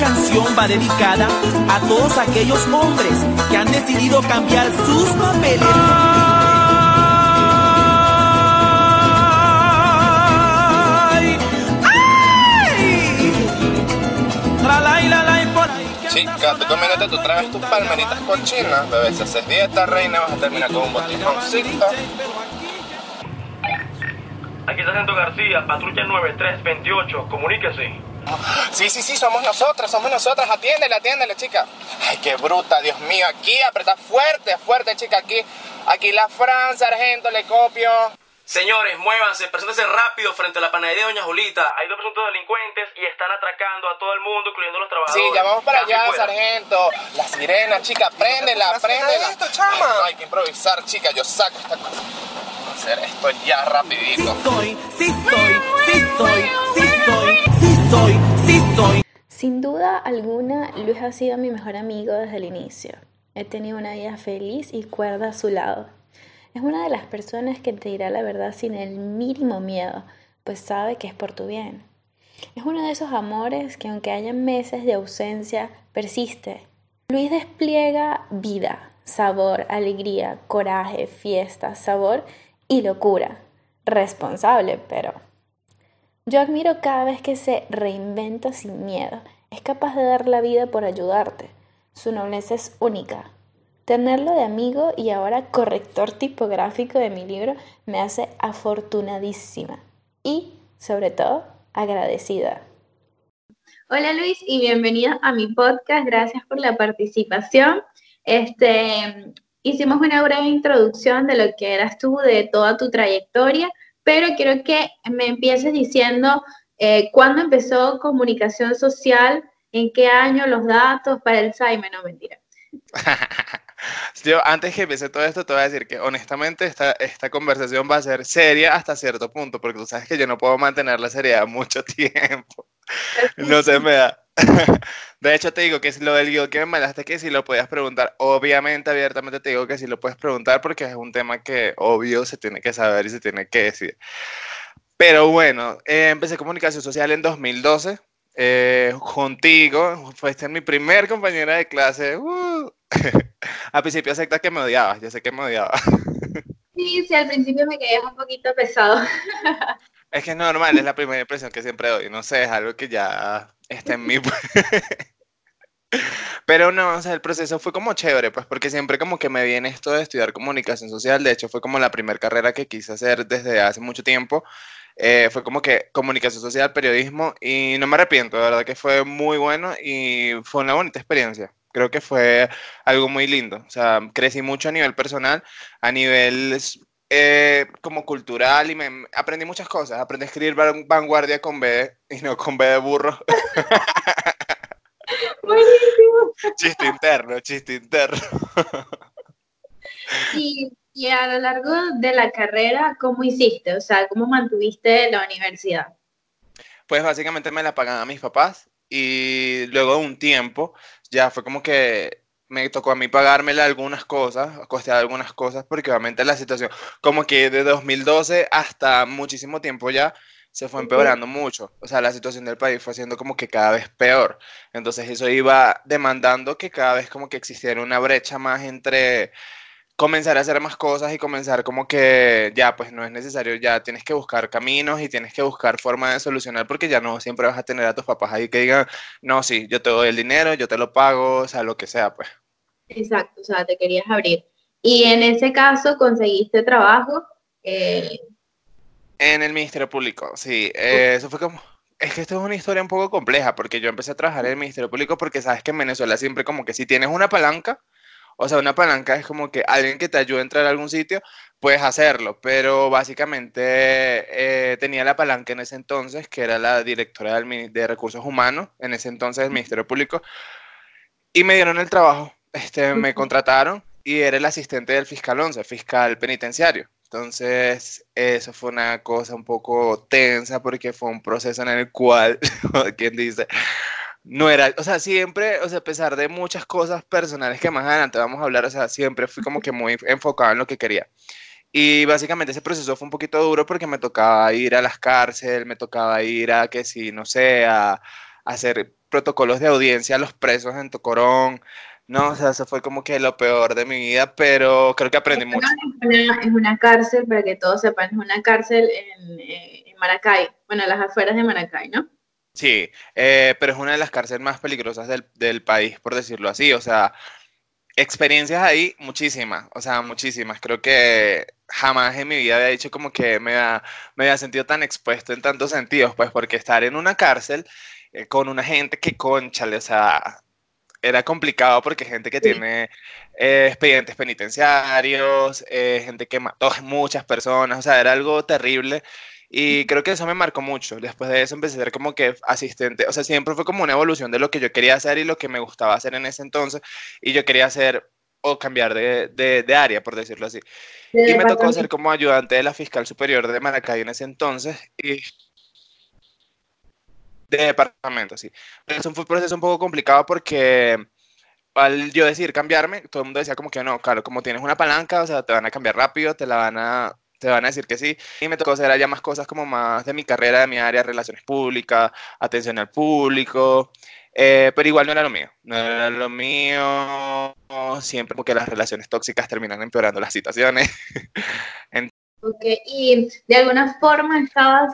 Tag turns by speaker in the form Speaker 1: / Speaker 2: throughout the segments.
Speaker 1: Esta canción va dedicada a todos aquellos hombres que han decidido cambiar sus papeles. Ay, ay. Tralay, lalay, por ahí
Speaker 2: Chica, tú comiéndote tú traes tus palmeritas cochinas, bebé. Si haces dieta, reina, vas a terminar con un botijoncito.
Speaker 3: Aquí está Santo García, patrulla 9328, comuníquese.
Speaker 2: Sí, sí, sí, somos nosotras, somos nosotras. Atiéndele, atiéndele, chica. Ay, qué bruta, Dios mío. Aquí, aprieta fuerte, fuerte, chica. Aquí, aquí la Fran, sargento, le copio.
Speaker 3: Señores, muévanse, preséntense rápido frente a la panadería de Doña Julita. Hay dos presuntos delincuentes y están atracando a todo el mundo, incluyendo a los
Speaker 2: Sí,
Speaker 3: trabajadores.
Speaker 2: ya vamos para allá,
Speaker 3: fuera.
Speaker 2: sargento. La sirena, chica, préndela, préndela.
Speaker 4: esto, chama?
Speaker 2: Ay, no, hay que improvisar, chica. Yo saco esta cosa. Vamos a hacer esto ya
Speaker 1: Sí
Speaker 2: rapidito.
Speaker 1: sí soy, sí soy, sí soy, sí soy,
Speaker 5: Sin duda alguna, Luis ha sido mi mejor amigo desde el inicio. He tenido una vida feliz y cuerda a su lado. Es una de las personas que te dirá la verdad sin el mínimo miedo, pues sabe que es por tu bien. Es uno de esos amores que aunque haya meses de ausencia, persiste. Luis despliega vida, sabor, alegría, coraje, fiesta, sabor y locura. Responsable, pero yo admiro cada vez que se reinventa sin miedo. Es capaz de dar la vida por ayudarte. Su nobleza es única. Tenerlo de amigo y ahora corrector tipográfico de mi libro me hace afortunadísima y, sobre todo, agradecida.
Speaker 6: Hola Luis y bienvenido a mi podcast. Gracias por la participación. Este, hicimos una breve introducción de lo que eras tú, de toda tu trayectoria, pero quiero que me empieces diciendo eh, cuándo empezó comunicación social, en qué año, los datos para el SAIME, no mentira.
Speaker 2: Yo, antes que empiece todo esto, te voy a decir que honestamente esta, esta conversación va a ser seria hasta cierto punto, porque tú sabes que yo no puedo mantener la seriedad mucho tiempo. No se me da. De hecho, te digo que es lo del guion que me mandaste, que si lo podías preguntar, obviamente, abiertamente te digo que si lo puedes preguntar, porque es un tema que obvio se tiene que saber y se tiene que decir. Pero bueno, eh, empecé comunicación social en 2012, eh, contigo, fuiste mi primer compañera de clase. uh. Al principio acepta que me odiabas, yo sé que me odiabas.
Speaker 6: Sí, sí, al principio me quedé un poquito pesado.
Speaker 2: Es que es normal, es la primera impresión que siempre doy. No sé, es algo que ya está en mí. Pero no, o sea, el proceso fue como chévere, pues, porque siempre como que me viene esto de estudiar comunicación social. De hecho, fue como la primera carrera que quise hacer desde hace mucho tiempo. Eh, fue como que comunicación social, periodismo, y no me arrepiento, de verdad que fue muy bueno y fue una bonita experiencia. Creo que fue algo muy lindo. O sea, crecí mucho a nivel personal, a nivel eh, como cultural y me aprendí muchas cosas. Aprendí a escribir van- vanguardia con B y no con B de burro.
Speaker 6: Buenísimo.
Speaker 2: chiste interno, chiste interno.
Speaker 6: Y, y a lo largo de la carrera, ¿cómo hiciste? O sea, ¿cómo mantuviste la universidad?
Speaker 2: Pues básicamente me la pagaban mis papás y luego de un tiempo ya fue como que me tocó a mí pagármela algunas cosas, costear algunas cosas, porque obviamente la situación, como que de 2012 hasta muchísimo tiempo ya, se fue empeorando mucho. O sea, la situación del país fue siendo como que cada vez peor. Entonces eso iba demandando que cada vez como que existiera una brecha más entre comenzar a hacer más cosas y comenzar como que ya, pues no es necesario, ya tienes que buscar caminos y tienes que buscar formas de solucionar porque ya no siempre vas a tener a tus papás ahí que digan, no, sí, yo te doy el dinero, yo te lo pago, o sea, lo que sea, pues.
Speaker 6: Exacto, o sea, te querías abrir. Y en ese caso conseguiste trabajo. eh,
Speaker 2: En el Ministerio Público, sí, eh, eso fue como... Es que esto es una historia un poco compleja porque yo empecé a trabajar en el Ministerio Público porque sabes que en Venezuela siempre como que si tienes una palanca, o sea, una palanca es como que alguien que te ayude a entrar a algún sitio, puedes hacerlo, pero básicamente eh, tenía la palanca en ese entonces, que era la directora del de Recursos Humanos, en ese entonces del Ministerio Público, y me dieron el trabajo, este, me contrataron y era el asistente del fiscal 11, fiscal penitenciario. Entonces, eso fue una cosa un poco tensa porque fue un proceso en el cual, quien dice, no era, o sea, siempre, o sea, a pesar de muchas cosas personales que más adelante vamos a hablar, o sea, siempre fui como que muy enfocado en lo que quería. Y básicamente ese proceso fue un poquito duro porque me tocaba ir a las cárceles, me tocaba ir a que si, no sé, a, a hacer protocolos de audiencia a los presos en Tocorón. No, o sea, eso fue como que lo peor de mi vida, pero creo que aprendí mucho.
Speaker 6: Es una, cárcel, para que todos sepan, es una cárcel en, eh, en Maracay, bueno, las afueras de Maracay, ¿no?
Speaker 2: Sí, eh, pero es una de las cárceles más peligrosas del, del país, por decirlo así. O sea, experiencias ahí, muchísimas, o sea, muchísimas. Creo que jamás en mi vida había dicho como que me había, me había sentido tan expuesto en tantos sentidos, pues porque estar en una cárcel eh, con una gente que conchale, o sea, era complicado porque gente que tiene eh, expedientes penitenciarios, eh, gente que mató muchas personas, o sea, era algo terrible. Y creo que eso me marcó mucho. Después de eso empecé a ser como que asistente, o sea, siempre fue como una evolución de lo que yo quería hacer y lo que me gustaba hacer en ese entonces. Y yo quería hacer o cambiar de, de, área, por decirlo así. y me tocó ser como ayudante de la fiscal superior de Maracay en ese entonces. Y de departamento, sí. Pero eso fue un proceso un poco complicado porque al yo decir cambiarme, todo el mundo decía como que no, claro, como tienes una palanca, o sea, te van a cambiar rápido, te la van a, te van a decir que sí. Y me tocó hacer allá más cosas como más de mi carrera, de mi área, relaciones públicas, atención al público, eh, pero igual no era lo mío, no era lo mío, siempre porque las relaciones tóxicas terminan empeorando las situaciones.
Speaker 6: ok, y de alguna forma estabas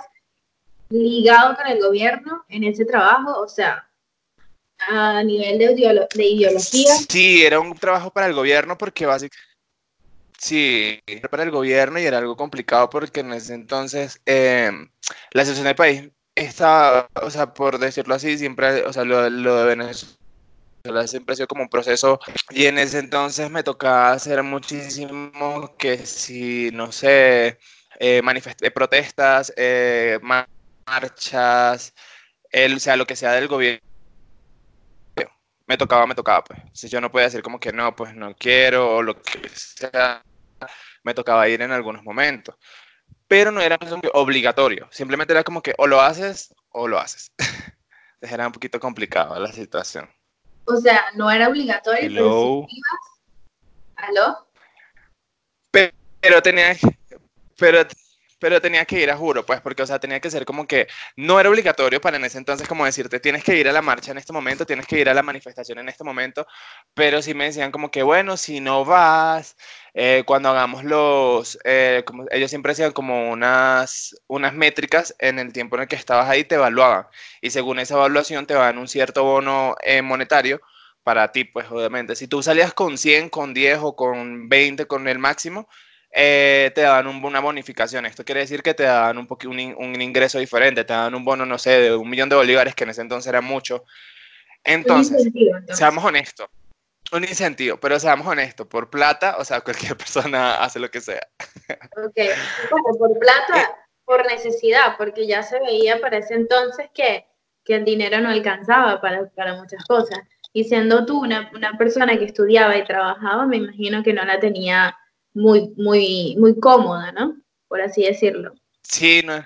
Speaker 6: ligado con el gobierno en ese trabajo, o sea, a nivel de, de ideología.
Speaker 2: Sí, era un trabajo para el gobierno porque básicamente... Sí, era para el gobierno y era algo complicado porque en ese entonces eh, la situación del país estaba, o sea, por decirlo así, siempre, o sea, lo, lo de Venezuela siempre ha sido como un proceso y en ese entonces me tocaba hacer muchísimo que si, no sé, eh, protestas, eh, marchas, el, o sea, lo que sea del gobierno. Me tocaba, me tocaba, pues. Si yo no podía decir como que no, pues no quiero, o lo que sea, me tocaba ir en algunos momentos. Pero no era obligatorio, simplemente era como que o lo haces o lo haces. era un poquito complicado la situación.
Speaker 6: O sea, no era obligatorio, pero si ibas, ¿aló?
Speaker 2: Pero, pero tenía, pero pero tenía que ir a juro, pues, porque, o sea, tenía que ser como que no era obligatorio para en ese entonces como decirte, tienes que ir a la marcha en este momento, tienes que ir a la manifestación en este momento, pero sí me decían como que, bueno, si no vas, eh, cuando hagamos los, eh, ellos siempre hacían como unas, unas métricas en el tiempo en el que estabas ahí, te evaluaban, y según esa evaluación te dan un cierto bono eh, monetario para ti, pues, obviamente. Si tú salías con 100, con 10 o con 20, con el máximo, eh, te daban una bonificación. Esto quiere decir que te daban un, un, un, ingreso diferente, te daban un bono, no sé, de un millón de bolívares, que en ese entonces era mucho. Entonces, seamos honestos. Un incentivo, pero seamos honestos, por plata, o sea, cualquier persona hace lo que sea.
Speaker 6: Ok, bueno, por plata, eh. por necesidad, porque ya se veía para ese entonces que, que el dinero no alcanzaba para, para muchas cosas. Y siendo tú una, una persona que estudiaba y trabajaba, me imagino que no la tenía muy, muy, muy cómoda, ¿no? Por así decirlo.
Speaker 2: Sí, no,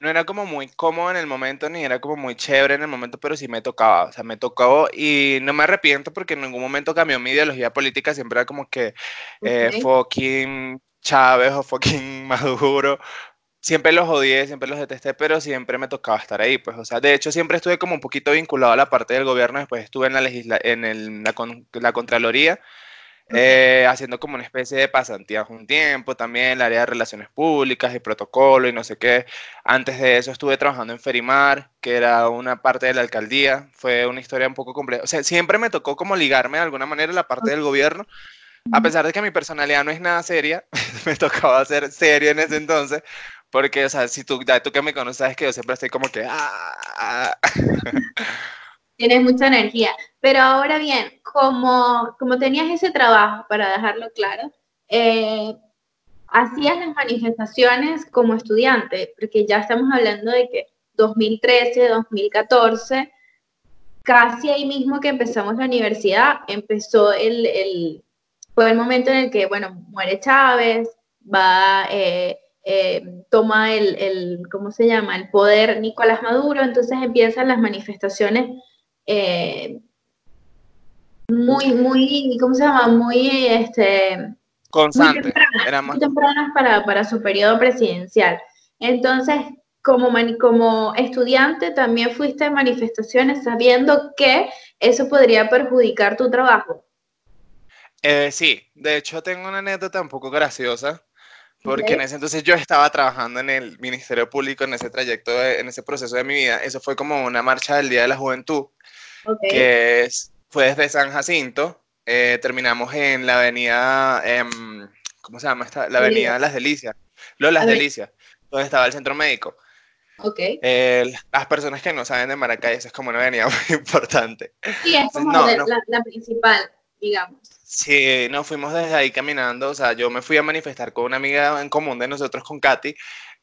Speaker 2: no era como muy cómodo en el momento, ni era como muy chévere en el momento, pero sí me tocaba, o sea, me tocó y no me arrepiento porque en ningún momento cambió mi ideología política, siempre era como que eh, fucking Chávez o fucking Maduro, siempre los odié, siempre los detesté, pero siempre me tocaba estar ahí, pues, o sea, de hecho siempre estuve como un poquito vinculado a la parte del gobierno, después estuve en la, legisla en el, la, la Contraloría, eh, haciendo como una especie de pasantía un tiempo, también el área de relaciones públicas y protocolo y no sé qué. Antes de eso estuve trabajando en Ferimar, que era una parte de la alcaldía. Fue una historia un poco compleja. O sea, siempre me tocó como ligarme de alguna manera a la parte del gobierno. A pesar de que mi personalidad no es nada seria, me tocaba ser serio en ese entonces, porque, o sea, si tú, ya tú que me conoces, sabes que yo siempre estoy como que... Ah".
Speaker 6: Tienes mucha energía. Pero ahora bien, como, como tenías ese trabajo, para dejarlo claro, eh, hacías las manifestaciones como estudiante, porque ya estamos hablando de que 2013, 2014, casi ahí mismo que empezamos la universidad, empezó el, el fue el momento en el que, bueno, muere Chávez, va, eh, eh, toma el, el, ¿cómo se llama?, el poder Nicolás Maduro, entonces empiezan las manifestaciones eh, muy, muy, ¿cómo se llama? Muy, este...
Speaker 2: Constante.
Speaker 6: Muy tempranas, para, para su periodo presidencial. Entonces, como, como estudiante también fuiste a manifestaciones sabiendo que eso podría perjudicar tu trabajo.
Speaker 2: Eh, sí, de hecho tengo una anécdota un poco graciosa, porque en ese entonces yo estaba trabajando en el Ministerio Público en ese trayecto, en ese proceso de mi vida. Eso fue como una marcha del Día de la Juventud, que fue desde San Jacinto. Eh, terminamos en la avenida, em, ¿cómo se llama? Esta? La avenida Las Delicias. Lo Las Delicias, donde estaba el centro médico.
Speaker 6: Okay.
Speaker 2: las personas que no saben de Maracay, esa es como una avenida muy importante.
Speaker 6: Sí, es como la, principal, digamos.
Speaker 2: Sí, nos fuimos desde ahí caminando, o sea, yo me fui a manifestar con una amiga en común de nosotros, con Katy,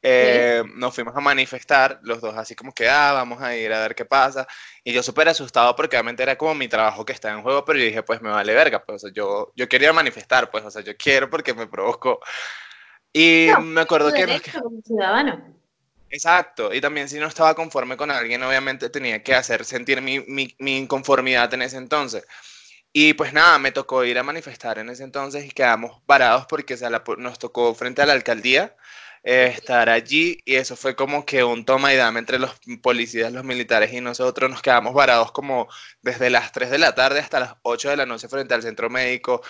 Speaker 2: eh, nos fuimos a manifestar, los dos así como que, ah, vamos a ir a ver qué pasa, y yo súper asustado porque obviamente era como mi trabajo que estaba en juego, pero yo dije, pues me vale verga, pues, o sea, yo, yo quería manifestar, pues, o sea, yo quiero porque me provocó. Y me acuerdo que...
Speaker 6: Como ciudadano.
Speaker 2: Exacto, y también si no estaba conforme con alguien, obviamente tenía que hacer sentir mi, mi, mi, inconformidad en ese entonces. Y pues nada, me tocó ir a manifestar en ese entonces y quedamos parados porque se nos tocó frente a la alcaldía eh, estar allí y eso fue como que un toma y dame entre los policías, los militares y nosotros. Nos quedamos varados como desde las 3 de la tarde hasta las 8 de la noche frente al centro médico.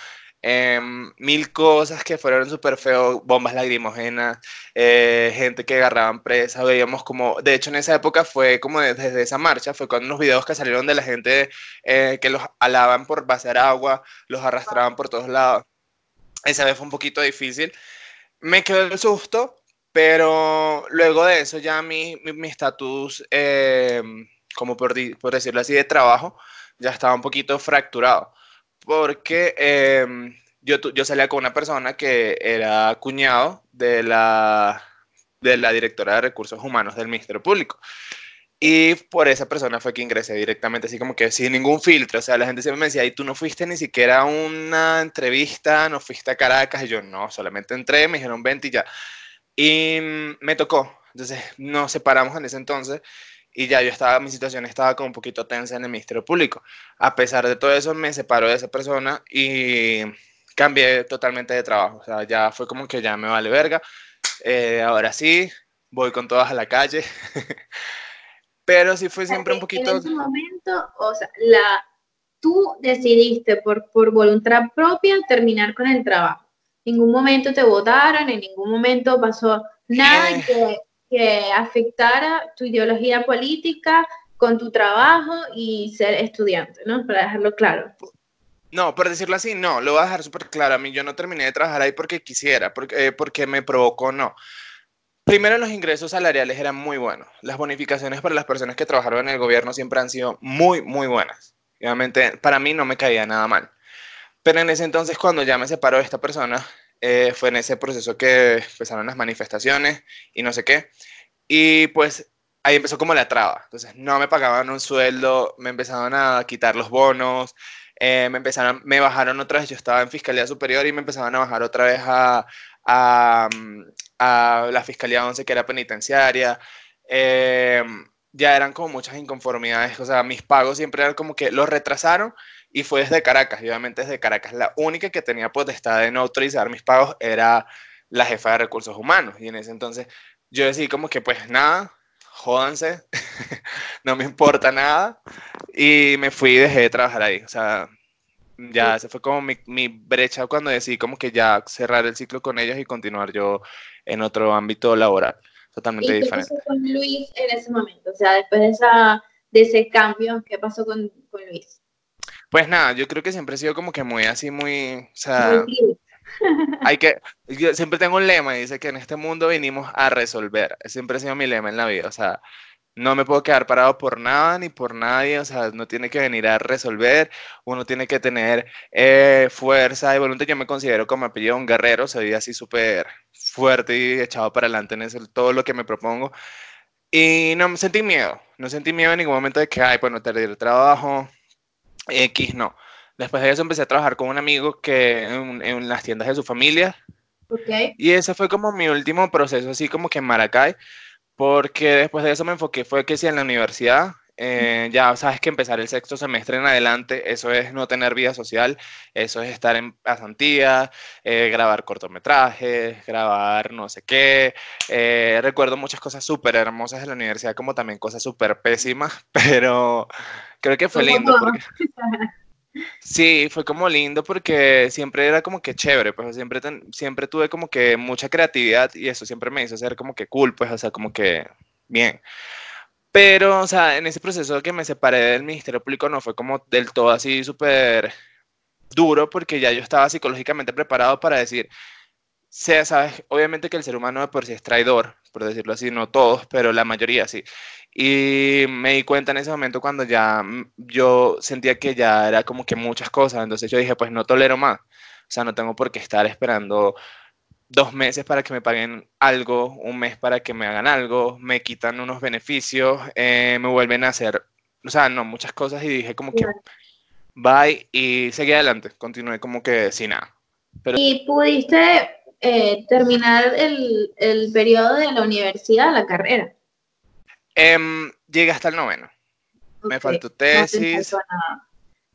Speaker 2: Em, mil cosas que fueron súper feo, bombas lagrimógenas, eh, gente que agarraban presa, veíamos como, de hecho en esa época fue como desde esa marcha, fue cuando unos videos que salieron de la gente eh, que los alaban por vaciar agua, los arrastraban por todos lados. Esa vez fue un poquito difícil. Me quedó el susto, pero luego de eso ya mi estatus, mi, em, como por, por decirlo así, de trabajo, ya estaba un poquito fracturado porque em, yo, yo salía con una persona que era cuñado de la, de la directora de recursos humanos del Ministerio Público. Y por esa persona fue que ingresé directamente, así como que sin ningún filtro. O sea, la gente siempre me decía, y tú no fuiste ni siquiera a una entrevista, no fuiste a Caracas. Y yo, no, solamente entré, me dijeron 20 y ya. Y me tocó. Entonces nos separamos en ese entonces y ya yo estaba, mi situación estaba como un poquito tensa en el Ministerio Público. A pesar de todo eso, me separó de esa persona y cambié totalmente de trabajo. O sea, ya fue como que ya me vale verga. Eh, ahora sí, voy con todas a la calle. Pero sí fue siempre un poquito...
Speaker 6: En ese momento, o sea, la, tú decidiste por, por voluntad propia terminar con el trabajo. En ningún momento te votaron, en ningún momento pasó nada eh. que que afectara tu ideología política con tu trabajo y ser estudiante, ¿no? Para dejarlo claro.
Speaker 2: No, por decirlo así, no, lo voy a dejar súper claro. A mí yo no terminé de trabajar ahí porque quisiera, porque, eh, porque me provocó, no. Primero, los ingresos salariales eran muy buenos. Las bonificaciones para las personas que trabajaron en el gobierno siempre han sido muy, muy buenas. Obviamente, para mí no me caía nada mal. Pero en ese entonces, cuando ya me separó de esta persona, eh, fue en ese proceso que empezaron las manifestaciones y no sé qué. Y pues ahí empezó como la traba. Entonces no me pagaban un sueldo, me empezaron a quitar los bonos, eh, me empezaron, me bajaron otra vez, yo estaba en Fiscalía Superior y me empezaban a bajar otra vez a, a, la Fiscalía 11 que era penitenciaria. Eh, ya eran como muchas inconformidades, o sea, mis pagos siempre eran como que los retrasaron y fue desde Caracas, y obviamente desde Caracas. La única que tenía potestad de no autorizar mis pagos era la jefa de recursos humanos, y en ese entonces yo decidí como que pues nada, jódanse, no me importa nada, y me fui y dejé de trabajar ahí, o sea, ya se fue como mi, mi, brecha cuando decidí como que ya cerrar el ciclo con ellos y continuar yo en otro ámbito laboral, totalmente
Speaker 6: ¿Y
Speaker 2: qué diferente.
Speaker 6: pasó con Luis en ese momento? O sea, después de, esa, de ese cambio, ¿qué pasó con, con Luis?
Speaker 2: Pues nada, yo creo que siempre he sido como que muy así, muy, o sea, hay que, yo siempre tengo un lema y dice que en este mundo vinimos a resolver, siempre ha sido mi lema en la vida, o sea, no me puedo quedar parado por nada ni por nadie, o sea, no tiene que venir a resolver, uno tiene que tener eh, fuerza y voluntad, yo me considero como apellido un guerrero, soy así súper fuerte y echado para adelante en eso, todo lo que me propongo, y no me sentí miedo, no sentí miedo en ningún momento de que, ay, pues no perder el trabajo, X no. Después de eso empecé a trabajar con un amigo que en, las tiendas de su familia.
Speaker 6: Okay.
Speaker 2: Y ese fue como mi último proceso, así como que en Maracay, porque después de eso me enfoqué, fue que sí, en la universidad, eh, ya sabes que empezar el sexto semestre en adelante, eso es no tener vida social, eso es estar en pasantía, eh, grabar cortometrajes, grabar no sé qué. Eh, recuerdo muchas cosas súper hermosas de la universidad, como también cosas súper pésimas, pero creo que fue lindo. Porque... Sí, fue como lindo porque siempre era como que chévere, pues siempre, siempre tuve como que mucha creatividad y eso siempre me hizo ser como que cool, pues, o sea, como que bien. Pero, o sea, en ese proceso que me separé del Ministerio Público no fue como del todo así súper duro porque ya yo estaba psicológicamente preparado para decir, sea, sabes, obviamente que el ser humano de por sí es traidor, por decirlo así, no todos, pero la mayoría sí. Y me di cuenta en ese momento cuando ya mm, yo sentía que ya era como que muchas cosas, entonces yo dije, pues no tolero más, o sea, no tengo por qué estar esperando dos meses para que me paguen algo, un mes para que me hagan algo, me quitan unos beneficios, eh, me vuelven a hacer, o sea, no, muchas cosas y dije como que bye y seguí adelante, continué como que sin nada.
Speaker 6: ¿Y pudiste eh, terminar el, el, periodo de la universidad, la carrera?
Speaker 2: Eh, llegué hasta el noveno. Me faltó tesis.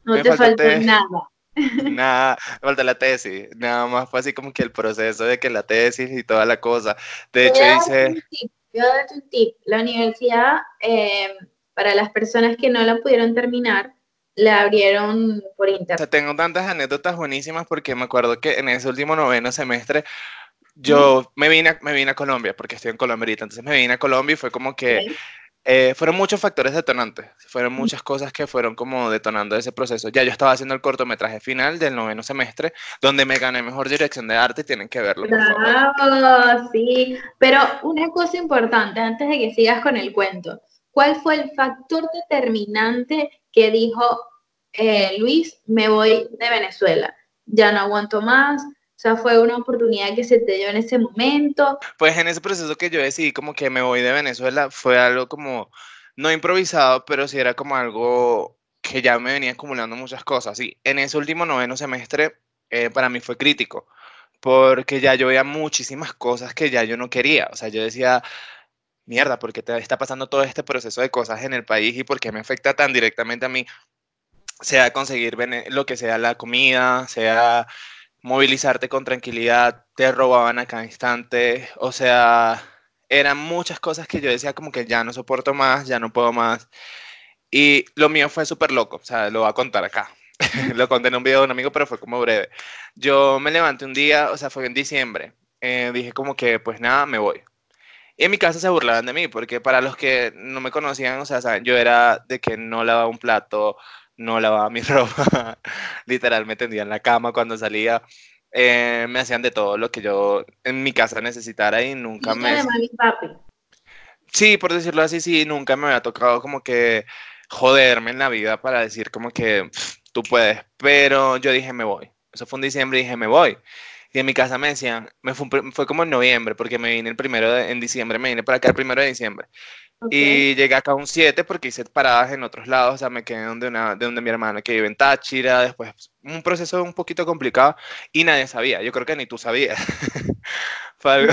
Speaker 6: No te faltó nada.
Speaker 2: Nada, me falta la tesis. Nada más fue así como que el proceso de que la tesis y toda la cosa. De hecho, hice.
Speaker 6: Yo darte un tip. La universidad, eh, para las personas que no la pudieron terminar, la abrieron por internet.
Speaker 2: tengo tantas anécdotas buenísimas porque me acuerdo que en ese último noveno semestre yo me vine, me vine a Colombia porque estoy en Colombia ahorita. Entonces me vine a Colombia y fue como que eh, fueron muchos factores detonantes, fueron muchas cosas que fueron como detonando ese proceso. Ya yo estaba haciendo el cortometraje final del noveno semestre, donde me gané mejor dirección de arte, tienen que verlo.
Speaker 6: Sí. Pero una cosa importante, antes de que sigas con el cuento, ¿cuál fue el factor determinante que dijo, eh, Luis, me voy de Venezuela? Ya no aguanto más, sea, fue una oportunidad que se te dio en ese momento.
Speaker 2: Pues en ese proceso que yo decidí como que me voy de Venezuela fue algo como, no improvisado, pero sí era como algo que ya me venía acumulando muchas cosas. Y en ese último noveno semestre eh, para mí fue crítico, porque ya yo veía muchísimas cosas que ya yo no quería. O sea, yo decía, mierda, ¿por qué está pasando todo este proceso de cosas en el país y por qué me afecta tan directamente a mí? Sea conseguir lo que sea la comida, sea movilizarte con tranquilidad, te robaban a cada instante, o sea, eran muchas cosas que yo decía como que ya no soporto más, ya no puedo más. Y lo mío fue súper loco, o sea, lo voy a contar acá. lo conté en un video de un amigo, pero fue como breve. Yo me levanté un día, o sea, fue en diciembre. Eh, dije como que, pues nada, me voy. Y en mi casa se burlaban de mí, porque para los que no me conocían, o sea, yo era de que no lavaba un plato, no lavaba mi ropa, literal me tendía en la cama cuando salía. Eh, me hacían de todo lo que yo en mi casa necesitara y nunca me... Sí, por decirlo así, sí, nunca me había tocado como que joderme en la vida para decir como que tú puedes, pero yo dije me voy. Eso fue en diciembre y dije me voy. Y en mi casa me decían, me fue, fue como en noviembre, porque me vine el primero de, en diciembre, me vine para acá el primero de diciembre. Y llegué acá a un 7 porque hice paradas en otros lados, o sea, me quedé donde, una, de donde mi hermana que vive en Táchira, después un proceso un poquito complicado y nadie sabía, yo creo que ni tú sabías.
Speaker 6: Fue algo...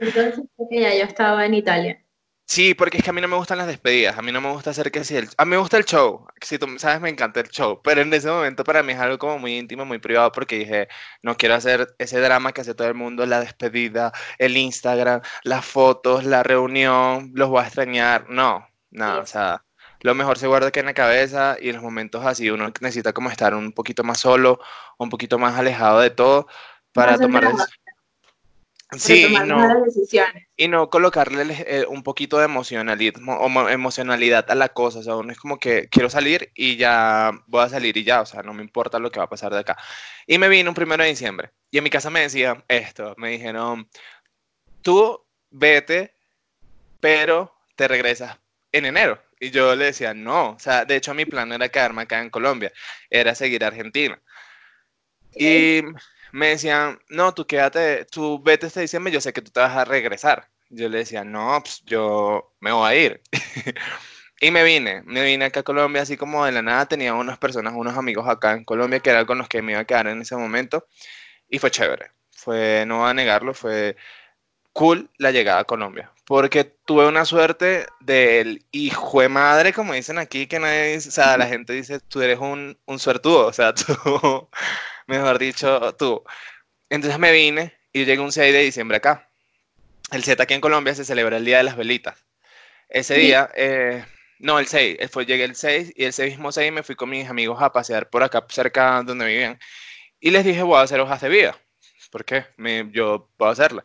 Speaker 6: entonces que ya yo estaba en Italia.
Speaker 2: Sí, porque es que a mí no me gustan las despedidas, a mí no me gusta hacer que si el... A mí me gusta el show, si tú sabes, me encanta el show, pero en ese momento para mí es algo como muy íntimo, muy privado, porque dije, no quiero hacer ese drama que hace todo el mundo, la despedida, el Instagram, las fotos, la reunión, los voy a extrañar, no, nada, o sea, lo mejor se guarda aquí en la cabeza y en los momentos así uno necesita como estar un poquito más solo, un poquito más alejado de todo para tomar decisiones Sí, y no, y no colocarle eh, un poquito de emocionalismo o emocionalidad a la cosa, o sea, uno es como que quiero salir y ya voy a salir y ya, o sea, no me importa lo que va a pasar de acá. Y me vine un primero de diciembre y en mi casa me decían esto, me dijeron, tú vete, pero te regresas en enero. Y yo le decía, no, o sea, de hecho mi plan no era quedarme acá en Colombia, era seguir a Argentina. Y me decían, no, tú quédate, tú vete este diciembre, yo sé que tú te vas a regresar. Yo le decía, no, pues yo me voy a ir. y me vine, me vine acá a Colombia, así como de la nada tenía unas personas, unos amigos acá en Colombia que eran con los que me iba a quedar en ese momento. Y fue chévere, fue, no voy a negarlo, fue cool la llegada a Colombia. porque tuve una suerte del hijo de madre, como dicen aquí, que nadie dice, o sea, la gente dice, tú eres un, un suertudo, o sea, tú, mejor dicho, tú. Entonces me vine y llegué un 6 de diciembre acá. El 7 aquí en Colombia se celebra el Día de las Velitas. Ese día, eh, no, el 6, fue, llegué el 6 y 6 mismo 6 me fui con mis amigos a pasear por acá cerca donde vivían y les dije, voy a hacer hojas de vida. ¿Por qué? Me, yo puedo hacerla.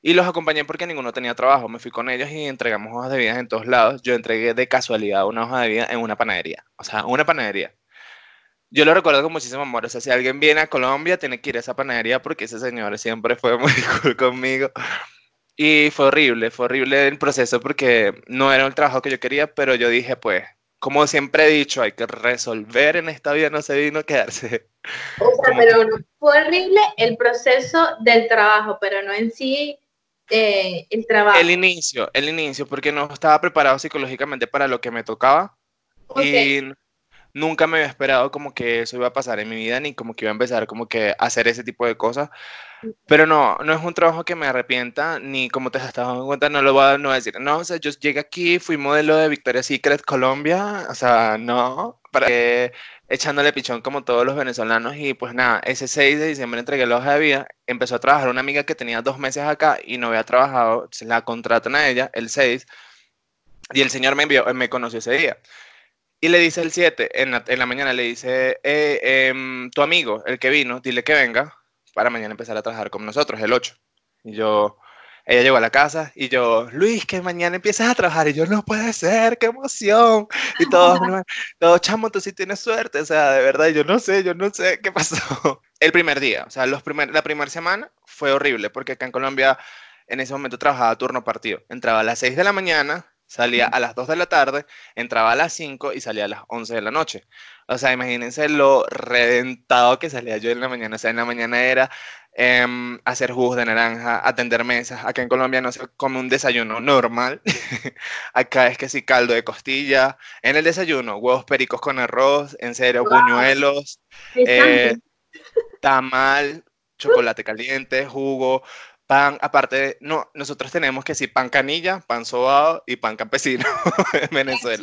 Speaker 2: Y los acompañé porque ninguno tenía trabajo. Me fui con ellos y entregamos hojas de vida en todos lados. Yo entregué de casualidad una hoja de vida en una panadería. O sea, una panadería. Yo lo recuerdo con muchísimo amor. O sea, si alguien viene a Colombia, tiene que ir a esa panadería porque ese señor siempre fue muy cool conmigo. Y fue horrible, fue horrible el proceso porque no era el trabajo que yo quería, pero yo dije, pues, como siempre he dicho, hay que resolver en esta vida, no se vino quedarse.
Speaker 6: O sea, pero fue horrible el proceso del trabajo, pero no en sí eh, el trabajo.
Speaker 2: El inicio, el inicio, porque no estaba preparado psicológicamente para lo que me tocaba. Y nunca me había esperado como que eso iba a pasar en mi vida, ni como que iba a empezar como que a hacer ese tipo de cosas. Pero no, no es un trabajo que me arrepienta, ni como te estás dando cuenta, no lo voy a, no a decir. No, o sea, yo llegué aquí, fui modelo de Victoria's Secret Colombia, o sea, no, para que echándole pichón como todos los venezolanos y pues nada, ese 6 de diciembre entregué la hoja de vida, empezó a trabajar una amiga que tenía dos meses acá y no había trabajado, se la contratan a ella el 6 y el señor me envió, me conoció ese día. Y le dice el 7, en la, en la mañana le dice, eh, em, tu amigo, el que vino, dile que venga para mañana empezar a trabajar con nosotros, el 8. Y yo, ella llegó a la casa y yo, Luis, que mañana empiezas a trabajar. Y yo, no puede ser, qué emoción. Y todos, todo, chamo, tú sí tienes suerte. O sea, de verdad, yo no sé, yo no sé qué pasó. El primer día, o sea, los primer, la primera semana fue horrible porque acá en Colombia en ese momento trabajaba turno partido. Entraba a las 6 de la mañana, Salía a las 2 de la tarde, entraba a las 5 y salía a las 11 de la noche. O sea, imagínense lo reventado que salía yo en la mañana. O sea, en la mañana era em, hacer jugos de naranja, atender mesas. Acá en Colombia no se come un desayuno normal. Acá es que sí, caldo de costilla. En el desayuno, huevos pericos con arroz, en serio, buñuelos, eh, tamal, chocolate caliente, jugo, Pan, aparte, no, nosotros tenemos que sí, pan canilla, pan sobado y pan campesino en Venezuela.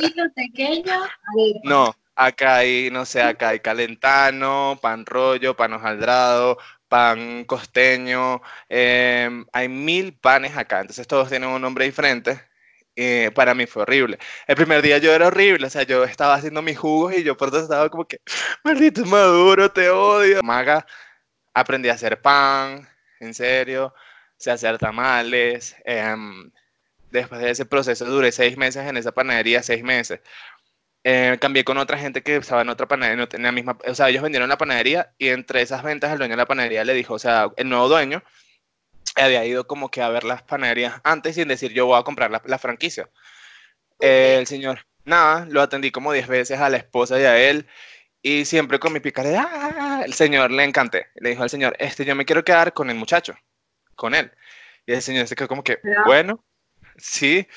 Speaker 2: No, acá hay, no sé, acá hay calentano, pan rollo, pan hojaldrado, pan costeño, em, hay mil panes acá, entonces todos tienen un nombre diferente. Eh, para mí fue horrible. El primer día yo era horrible, o sea, yo estaba haciendo mis jugos y yo por todo estaba como que, maldito maduro, te odio. Maga, aprendí a hacer pan, en serio sé hacer tamales. Em, después de ese proceso duré seis meses en esa panadería, seis meses. Eh, cambié con otra gente que estaba en otra panadería, no tenía la misma, o sea, ellos vendieron la panadería y entre esas ventas el dueño de la panadería le dijo, o sea, el nuevo dueño había ido como que a ver las panaderías antes sin decir yo voy a comprar la, franquicia. el señor, nada, lo atendí como diez veces a la esposa y a él y siempre con mi picaridad, ¡ah! el señor le encanté. Le dijo al señor, este, yo me quiero quedar con el muchacho con él. Y el señor se quedó como que, bueno, sí,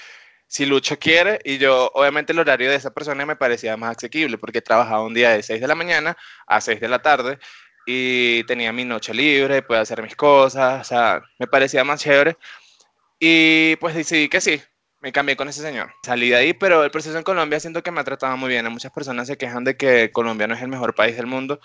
Speaker 2: si Lucho quiere, y yo, obviamente el horario de esa persona me parecía más asequible, porque trabajaba un día de 6 de la mañana a 6 de la tarde, y tenía mi noche libre, puedo hacer mis cosas, o sea, me parecía más chévere. Y pues decidí que sí, me cambié con ese señor. Salí de ahí, pero el proceso en Colombia siento que me ha tratado muy bien. Muchas personas se quejan de que Colombia no es el mejor país del mundo.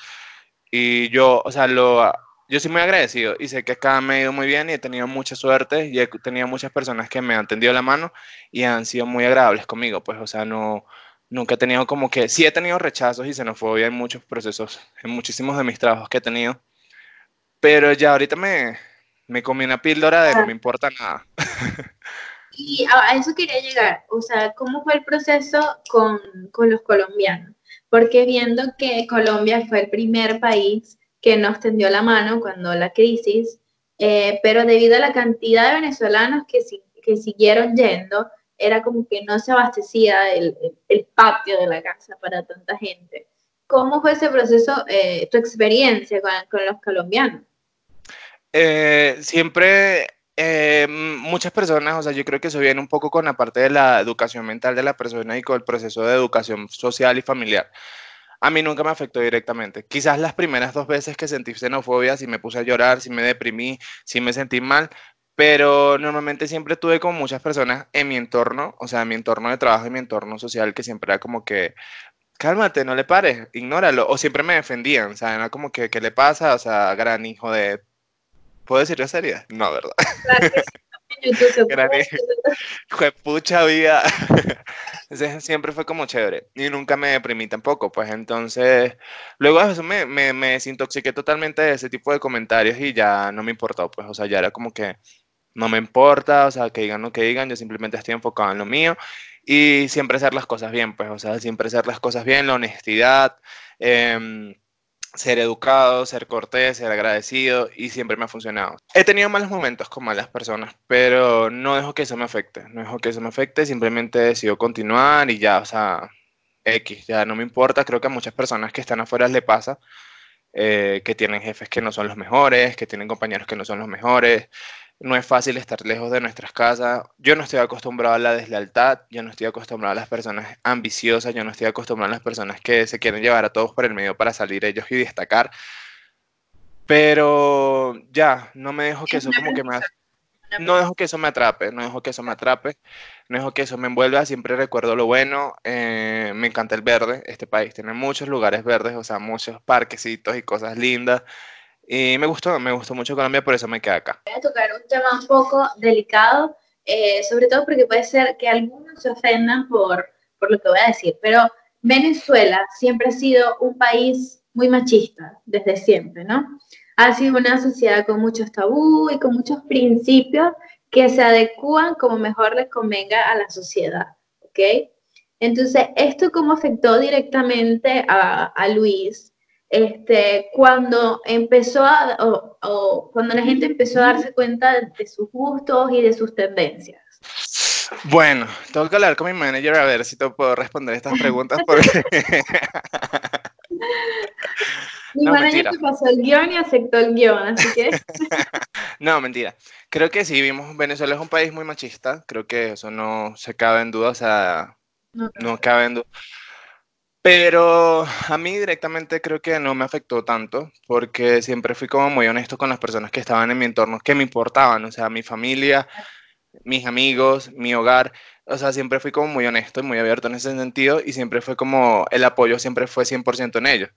Speaker 2: Y yo, o sea, lo, yo soy muy agradecido y sé que acá me ha ido muy bien y he tenido mucha suerte y he tenido muchas personas que me han tendido la mano y han sido muy agradables conmigo, pues, o sea, no, nunca he tenido como que, sí he tenido rechazos y xenofobia en muchos procesos, en muchísimos de mis trabajos que he tenido, pero ya ahorita me, me comí una píldora de no me importa nada.
Speaker 6: Y a eso quería llegar, o sea, ¿cómo fue el proceso con, con los colombianos? Porque viendo que Colombia fue el primer país que nos tendió la mano cuando la crisis, eh, pero debido a la cantidad de venezolanos que, que siguieron yendo, era como que no se abastecía el, el, patio de la casa para tanta gente. ¿Cómo fue ese proceso, eh, tu experiencia con, con los colombianos?
Speaker 2: Eh, siempre muchas personas, o sea, yo creo que eso viene un poco con la parte de la educación mental de la persona y con el proceso de educación social y familiar. A mí nunca me afectó directamente. Quizás las primeras dos veces que sentí xenofobia, si me puse a llorar, si me deprimí, si me sentí mal, pero normalmente siempre tuve como muchas personas en mi entorno, o sea, en mi entorno de trabajo y mi entorno social, que siempre era como que, cálmate, no le pares, ignóralo, o siempre me defendían, o sea, era como que, ¿qué le pasa? O sea, gran hijo de... ¿Puedo decir sería? No, ¿verdad? de pucha vida. Entonces siempre fue como chévere y nunca me deprimí tampoco, pues entonces luego de eso me, me, me desintoxiqué totalmente de ese tipo de comentarios y ya no me importó, pues o sea, ya era como que no me importa, o sea, que digan lo que digan, yo simplemente estoy enfocado en lo mío y siempre hacer las cosas bien, pues, o sea, siempre hacer las cosas bien, la honestidad, eh, ser educado, ser cortés, ser agradecido y siempre me ha funcionado. He tenido malos momentos con malas personas, pero no dejo que eso me afecte, no dejo que eso me afecte, simplemente decido continuar y ya, o sea, X, ya no me importa, creo que a muchas personas que están afuera le pasa. Eh, que tienen jefes que no son los mejores, que tienen compañeros que no son los mejores, no es fácil estar lejos de nuestras casas. Yo no estoy acostumbrado a la deslealtad, yo no estoy acostumbrado a las personas ambiciosas, yo no estoy acostumbrado a las personas que se quieren llevar a todos por el medio para salir ellos y destacar. Pero ya, no me dejo que eso como que me... No dejo que eso me atrape, no dejo que eso me atrape, no dejo que eso me envuelva, siempre recuerdo lo bueno, eh, me encanta el verde, este país tiene muchos lugares verdes, o sea, muchos parquecitos y cosas lindas, y me gustó, me gustó mucho Colombia, por eso me quedé acá.
Speaker 6: Voy a tocar un tema un poco delicado, eh, sobre todo porque puede ser que algunos se ofendan por, por lo que voy a decir, pero Venezuela siempre ha sido un país muy machista, desde siempre, ¿no? Ha sido una sociedad con muchos tabú y con muchos principios que se adecúan como mejor les convenga a la sociedad, ¿ok? Entonces, ¿esto cómo afectó directamente a, a Luis? Este, cuando empezó a, o, cuando la gente empezó a darse cuenta de, sus gustos y de sus tendencias?
Speaker 2: Bueno, tengo que hablar con mi manager a ver si te puedo responder estas preguntas porque...
Speaker 6: mi manager te pasó el guion y aceptó el guion, así que...
Speaker 2: no, mentira. Creo que sí, vimos, Venezuela es un país muy machista, creo que eso no se cabe en duda, o sea, no, no cabe en duda. Pero a mí directamente creo que no me afectó tanto, porque siempre fui como muy honesto con las personas que estaban en mi entorno, que me importaban, o sea, mi familia, mis amigos, mi hogar, o sea, siempre fui como muy honesto y muy abierto en ese sentido y siempre fue como el apoyo siempre fue 100% en ellos.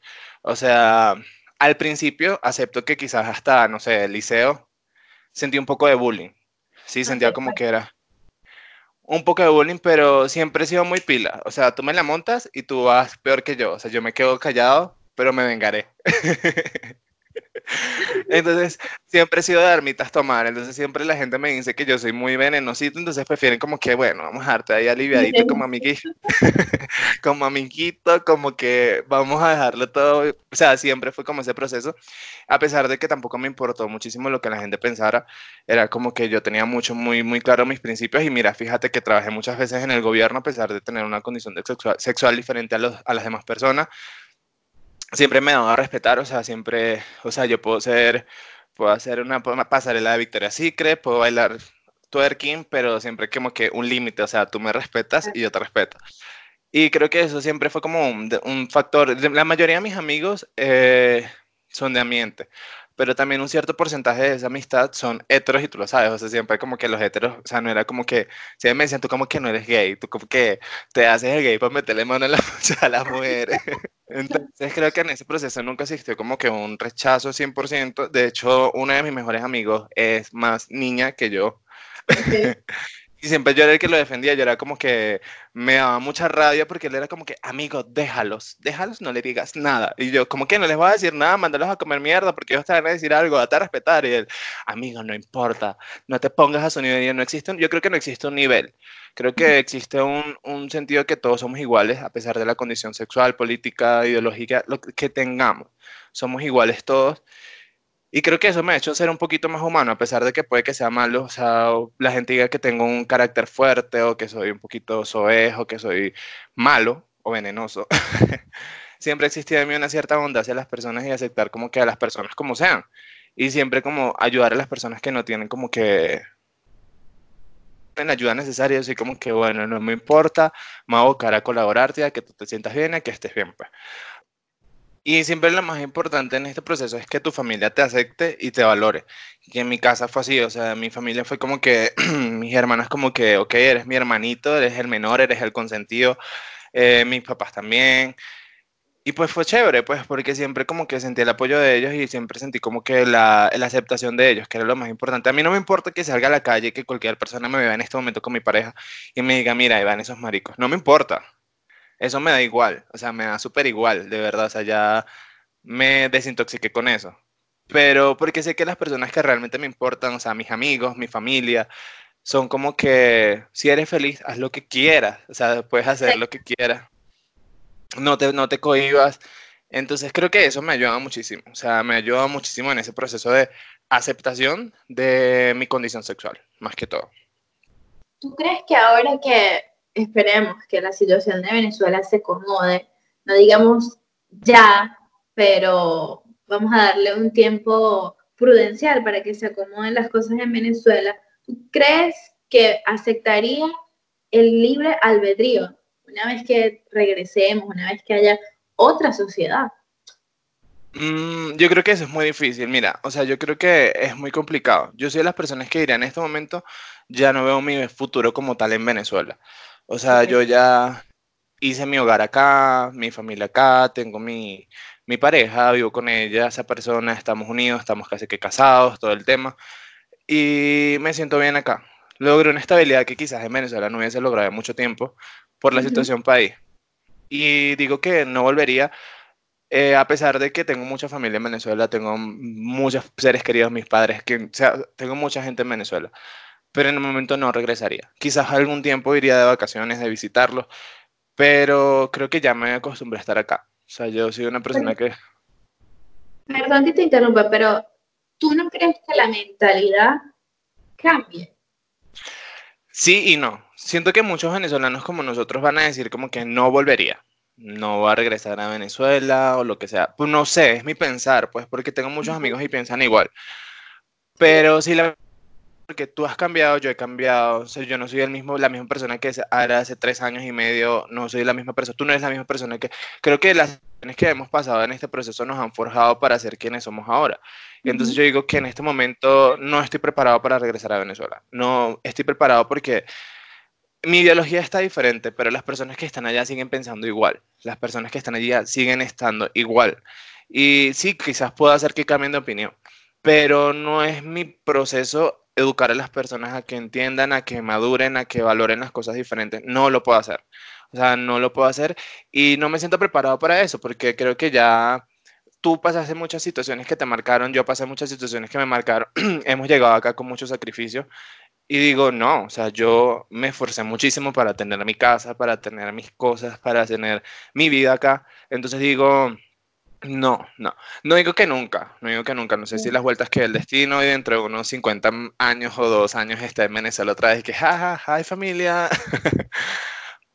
Speaker 2: O sea, al principio acepto que quizás hasta, no sé, el liceo sentí un poco de bullying. Sí, sentía como que era un poco de bullying, pero siempre he sido muy pila. O sea, tú me la montas y tú vas peor que yo. O sea, yo me quedo callado, pero me vengaré. Entonces, siempre he sido de armitas tomar. Entonces, siempre la gente me dice que yo soy muy venenosito. Entonces, prefieren como que, bueno, vamos a darte ahí aliviadito como amiguito. como amiguito, como que vamos a dejarlo todo. O sea, siempre fue como ese proceso. A pesar de que tampoco me importó muchísimo lo que la gente pensara. Era como que yo tenía mucho, muy, muy claro mis principios. Y mira, fíjate que trabajé muchas veces en el gobierno a pesar de tener una condición sexual, sexual diferente a, los, a las demás personas siempre me dado a respetar, o sea, siempre, o sea, yo puedo ser, puedo hacer una, pasarela de Victoria Secret, puedo bailar twerking, pero siempre como que un límite, o sea, tú me respetas y yo te respeto. Y creo que eso siempre fue como un, un factor. La mayoría de mis amigos eh, son de ambiente pero también un cierto porcentaje de esa amistad son heteros y tú lo sabes, o sea, siempre como que los heteros, o sea, no era como que, si me decían, tú como que no eres gay, tú como que te haces el gay para meterle mano a, la, a las mujeres. Entonces creo que en ese proceso nunca existió como que un rechazo 100%, de hecho, uno de mis mejores amigos es más niña que yo. Y siempre yo era el que lo defendía, yo era como que me daba mucha rabia porque él era como que, amigo, déjalos, déjalos, no le digas nada. Y yo, como que no les voy a decir nada, mándalos a comer mierda porque ellos te van a decir algo, date a respetar. Y él, amigo, no importa, no te pongas a su nivel. no existe yo creo que no existe un nivel. Creo que existe un, un sentido que todos somos iguales, a pesar de la condición sexual, política, ideológica, lo que tengamos. Somos iguales todos. Y creo que eso me ha hecho ser un poquito más humano, a pesar de que puede que sea malo. O sea, la gente diga que tengo un carácter fuerte o que soy un poquito soez o que soy malo o venenoso. siempre existía en mí una cierta bondad hacia las personas y aceptar como que a las personas como sean. Y siempre como ayudar a las personas que no tienen como que la ayuda necesaria, así como que bueno, no me importa, me voy a abocar a colaborarte, a que tú te sientas bien, a que estés bien. Pues. Y siempre lo más importante en este proceso es que tu familia te acepte y te valore. Y en mi casa fue así, o sea, mi familia fue como que, mis hermanas como que, ok, eres mi hermanito, eres el menor, eres el consentido, eh, mis papás también. Y pues fue chévere, pues, porque siempre como que sentí el apoyo de ellos y siempre sentí como que la, la aceptación de ellos, que era lo más importante. A mí no me importa que salga a la calle que cualquier persona me vea en este momento con mi pareja y me diga, mira, ahí van esos maricos. No me importa eso me da igual, o sea, me da súper igual, de verdad, o sea, ya me desintoxiqué con eso. Pero porque sé que las personas que realmente me importan, o sea, mis amigos, mi familia, son como que si eres feliz, haz lo que quieras, o sea, puedes hacer lo que quieras. No te, no te cohibas. Entonces creo que eso me ayuda muchísimo, o sea, me ayuda muchísimo en ese proceso de aceptación de mi condición sexual, más que todo.
Speaker 6: ¿Tú crees que ahora que esperemos que la situación de Venezuela se acomode, no digamos ya, pero vamos a darle un tiempo prudencial para que se acomoden las cosas en Venezuela. ¿Tú crees que aceptaría el libre albedrío una vez que regresemos, una vez que haya otra sociedad?
Speaker 2: Mm, yo creo que eso es muy difícil. Mira, o sea, yo creo que es muy complicado. Yo soy de las personas que diría en este momento, ya no veo mi futuro como tal en Venezuela. O sea, yo ya hice mi hogar acá, mi familia acá, tengo mi, mi pareja, vivo con ella, esa persona, estamos unidos, estamos casi que casados, todo el tema. Y me siento bien acá. Logré una estabilidad que quizás en Venezuela no hubiese logrado en mucho tiempo por la situación país. Y digo que no volvería, eh, a pesar de que tengo mucha familia en Venezuela, tengo muchos seres queridos, mis padres, que, o sea, tengo mucha gente en Venezuela pero en el momento no regresaría. Quizás algún tiempo iría de vacaciones, de visitarlo, pero creo que ya me acostumbré a estar acá. O sea, yo soy una persona que...
Speaker 6: Perdón que te interrumpa, pero ¿tú no crees que la mentalidad cambie?
Speaker 2: Sí y no. Siento que muchos venezolanos como nosotros van a decir como que no volvería, no va a regresar a Venezuela o lo que sea. Pues no sé, es mi pensar, pues porque tengo muchos amigos y piensan igual. Pero si la porque tú has cambiado, yo he cambiado, o sea, yo no soy el mismo, la misma persona que era hace tres años y medio, no soy la misma persona, tú no eres la misma persona que, creo que las que hemos pasado en este proceso nos han forjado para ser quienes somos ahora. Y entonces yo digo que en este momento no estoy preparado para regresar a Venezuela, no estoy preparado porque mi ideología está diferente, pero las personas que están allá siguen pensando igual, las personas que están allá siguen estando igual. Y sí, quizás pueda hacer que cambien de opinión, pero no es mi proceso educar a las personas a que entiendan, a que maduren, a que valoren las cosas diferentes. No lo puedo hacer. O sea, no lo puedo hacer y no me siento preparado para eso porque creo que ya tú pasaste muchas situaciones que te marcaron, yo pasé muchas situaciones que me marcaron, hemos llegado acá con mucho sacrificio y digo, no, o sea, yo me esforcé muchísimo para tener mi casa, para tener mis cosas, para tener mi vida acá. Entonces digo, no, no. No digo que nunca, no digo que nunca. No sé si las vueltas que el destino y dentro de unos 50 años o dos años está en Venezuela otra vez y que, jaja, hi familia.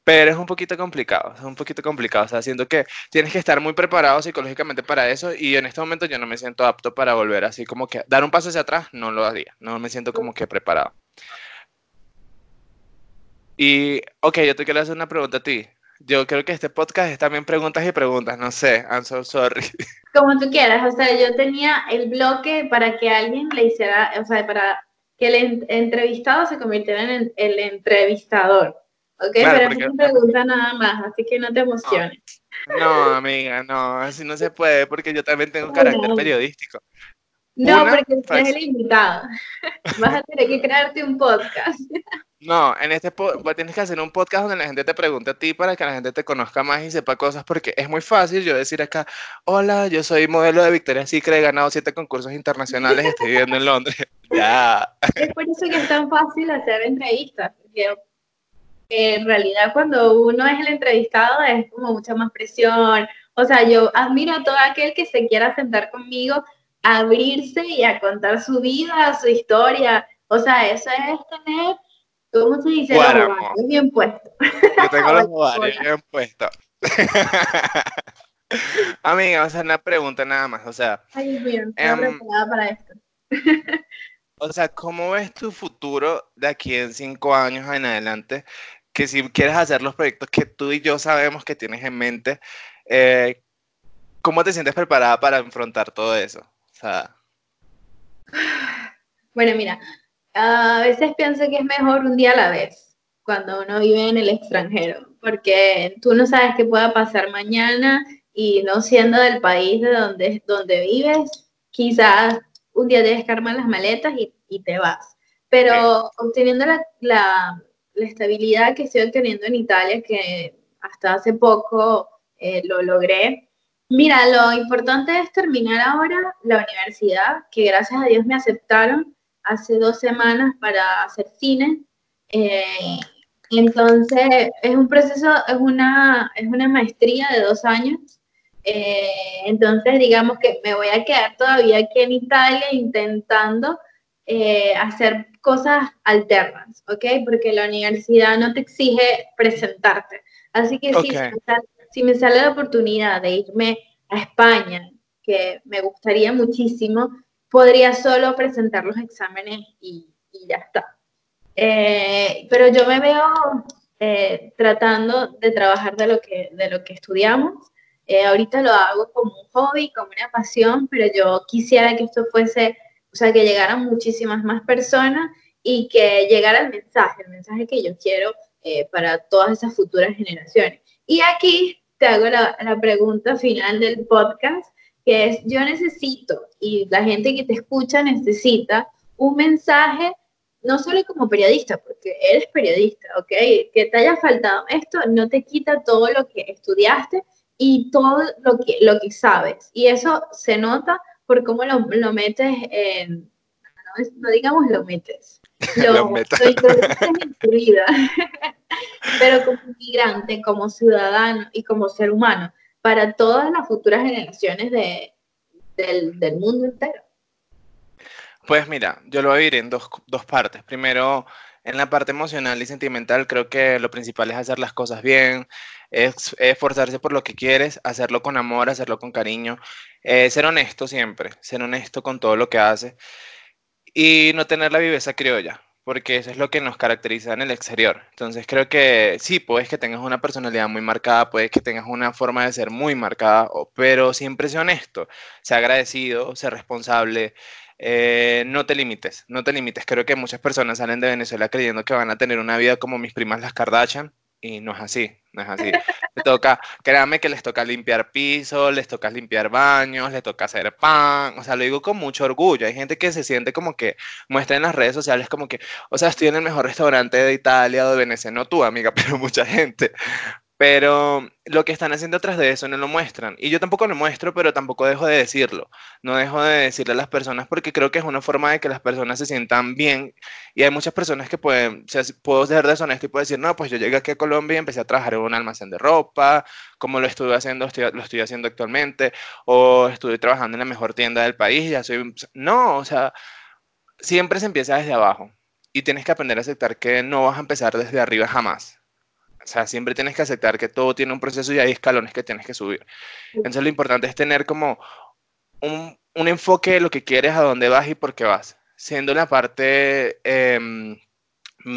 Speaker 2: Pero es un poquito complicado, es un poquito complicado. O sea, siento que tienes que estar muy preparado psicológicamente para eso y en este momento yo no me siento apto para volver así como que dar un paso hacia atrás, no lo haría. No me siento como que preparado. Y, ok, yo te quiero hacer una pregunta a ti. Yo creo que este podcast es también preguntas y preguntas, no sé, I'm so sorry.
Speaker 6: Como tú quieras, o sea, yo tenía el bloque para que alguien le hiciera, o sea, para que el entrevistado se convirtiera en el, entrevistador, ¿ok? Pero es una pregunta nada más, así que no te emociones.
Speaker 2: No, amiga, no, así no se puede, porque yo también tengo un carácter periodístico.
Speaker 6: No, porque tú eres el invitado. Vas a tener que crearte un podcast.
Speaker 2: No, en este tienes que hacer un podcast donde la gente te pregunte a ti para que la gente te conozca más y sepa cosas, porque es muy fácil yo decir acá, hola, yo soy modelo de Victoria Secret, he ganado siete concursos internacionales, estoy viviendo en Londres. ya.
Speaker 6: Es por eso que es tan fácil hacer entrevistas, porque en realidad cuando uno es el entrevistado es como mucha más presión. O sea, yo admiro a todo aquel que se quiera sentar conmigo a abrirse y a contar su vida, su historia. O sea, eso es tener ¿Cómo se dice? Bueno, los bien puestos. Yo
Speaker 2: tengo los ovarios bien puestos. Amiga, vamos a hacer una pregunta nada más. O sea,
Speaker 6: Ay, bien, em, preparada para esto.
Speaker 2: o sea, ¿cómo ves tu futuro de aquí en cinco años en adelante? Que si quieres hacer los proyectos que tú y yo sabemos que tienes en mente, eh, ¿cómo te sientes preparada para enfrentar todo eso? O sea...
Speaker 6: Bueno, mira, a veces pienso que es mejor un día a la vez cuando uno vive en el extranjero, porque tú no sabes qué pueda pasar mañana y no siendo del país de donde, donde vives, quizás un día debes que las maletas y, y te vas. Pero obteniendo la, la, la, estabilidad que estoy obteniendo en Italia, que hasta hace poco eh, lo logré, mira, lo importante es terminar ahora la universidad, que gracias a Dios me aceptaron hace dos semanas para hacer cine. Eh, entonces, es un proceso, es una, es una maestría de dos años eh, entonces, digamos que me voy a quedar todavía aquí en Italia intentando eh, hacer cosas alternas, ¿ok? Porque la universidad no te exige presentarte. Así que si, me sale, la oportunidad de irme a España, que me gustaría muchísimo, podría solo presentar los exámenes y, ya está. Eh, pero yo me veo tratando de trabajar de lo que, de lo que estudiamos eh, ahorita lo hago como un hobby, como una pasión, pero yo quisiera que esto fuese, o sea, que llegaran muchísimas más personas y que llegara el mensaje, el mensaje que yo quiero eh, para todas esas futuras generaciones. Y aquí te hago la pregunta final del podcast, que es, yo necesito, y la gente que te escucha necesita, un mensaje no solo como periodista, porque eres periodista, ¿ok? Que te haya faltado esto no te quita todo lo que estudiaste, y todo lo que, lo que sabes. Y eso se nota por cómo lo, lo metes en, no, digamos lo metes, lo, lo, metes en tu vida, pero como migrante, como ciudadano y como ser humano, para todas las futuras generaciones de, del, mundo entero.
Speaker 2: Pues mira, yo lo voy a ir en dos, dos partes. Primero, en la parte emocional y sentimental, creo que lo principal es hacer las cosas bien, es esforzarse por lo que quieres, hacerlo con amor, hacerlo con cariño, eh, ser honesto siempre, ser honesto con todo lo que haces y no tener la viveza criolla, porque eso es lo que nos caracteriza en el exterior. Entonces creo que sí, puedes que tengas una personalidad muy marcada, puedes que tengas una forma de ser muy marcada, pero siempre sé honesto, sé agradecido, sé responsable. Eh, no te limites, no te limites. Creo que muchas personas salen de Venezuela creyendo que van a tener una vida como mis primas las Kardashian, y no es así, no es así. Le toca, créanme que les toca limpiar pisos, les toca limpiar baños, les toca hacer pan, o sea, lo digo con mucho orgullo. Hay gente que se siente como que muestra en las redes sociales como que, o sea, estoy en el mejor restaurante de Italia o de Venecia, no tú, amiga, pero mucha gente. Pero lo que están haciendo atrás de eso no lo muestran. Y yo tampoco lo muestro, pero tampoco dejo de decirlo. No dejo de decirle a las personas porque creo que es una forma de que las personas se sientan bien. Y hay muchas personas que pueden, o sea, puedo ser deshonesto y puedo decir, no, pues yo llegué aquí a Colombia y empecé a trabajar en un almacén de ropa, como lo estuve haciendo, lo estoy haciendo actualmente, o estuve trabajando en la mejor tienda del país, ya soy... No, o sea, siempre se empieza desde abajo. Y tienes que aprender a aceptar que no vas a empezar desde arriba jamás o sea, siempre tienes que aceptar que todo tiene un proceso y hay escalones que tienes que subir. Entonces lo importante es tener como un, un enfoque de lo que quieres, a dónde vas y por qué vas. Siendo la parte, em,